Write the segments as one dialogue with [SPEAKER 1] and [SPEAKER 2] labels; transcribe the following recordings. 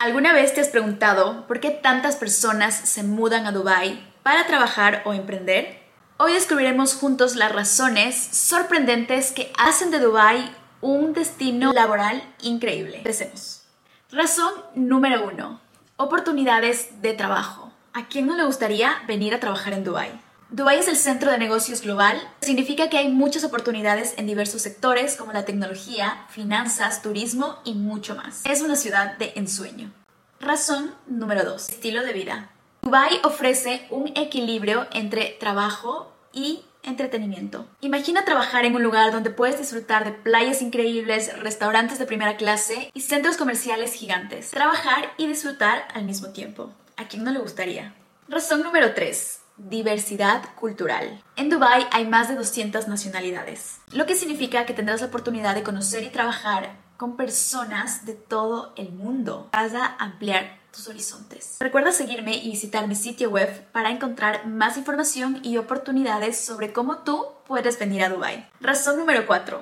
[SPEAKER 1] ¿Alguna vez te has preguntado por qué tantas personas se mudan a Dubái para trabajar o emprender? Hoy descubriremos juntos las razones sorprendentes que hacen de Dubái un destino laboral increíble. Empecemos. Razón número uno. Oportunidades de trabajo. ¿A quién no le gustaría venir a trabajar en Dubái? Dubái es el centro de negocios global. Significa que hay muchas oportunidades en diversos sectores como la tecnología, finanzas, turismo y mucho más. Es una ciudad de ensueño. Razón número 2. Estilo de vida. Dubái ofrece un equilibrio entre trabajo y entretenimiento. Imagina trabajar en un lugar donde puedes disfrutar de playas increíbles, restaurantes de primera clase y centros comerciales gigantes. Trabajar y disfrutar al mismo tiempo. ¿A quién no le gustaría? Razón número 3. Diversidad cultural. En Dubai hay más de 200 nacionalidades, lo que significa que tendrás la oportunidad de conocer y trabajar con personas de todo el mundo. Vas a ampliar tus horizontes. Recuerda seguirme y visitar mi sitio web para encontrar más información y oportunidades sobre cómo tú puedes venir a Dubai. Razón número 4.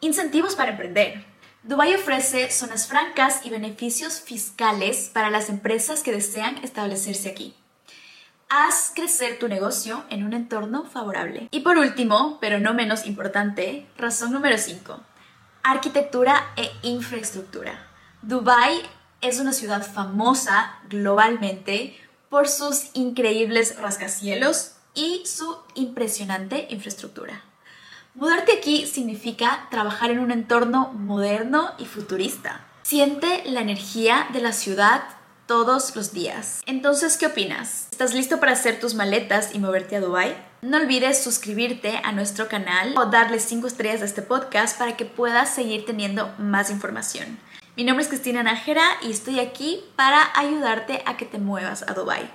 [SPEAKER 1] Incentivos para emprender. Dubai ofrece zonas francas y beneficios fiscales para las empresas que desean establecerse aquí. Haz crecer tu negocio en un entorno favorable. Y por último, pero no menos importante, razón número 5 arquitectura e infraestructura. Dubai es una ciudad famosa globalmente por sus increíbles rascacielos y su impresionante infraestructura. Mudarte aquí significa trabajar en un entorno moderno y futurista. Siente la energía de la ciudad todos los días. Entonces, ¿qué opinas? ¿Estás listo para hacer tus maletas y moverte a Dubai? No olvides suscribirte a nuestro canal o darle 5 estrellas a este podcast para que puedas seguir teniendo más información. Mi nombre es Cristina Nájera y estoy aquí para ayudarte a que te muevas a Dubai.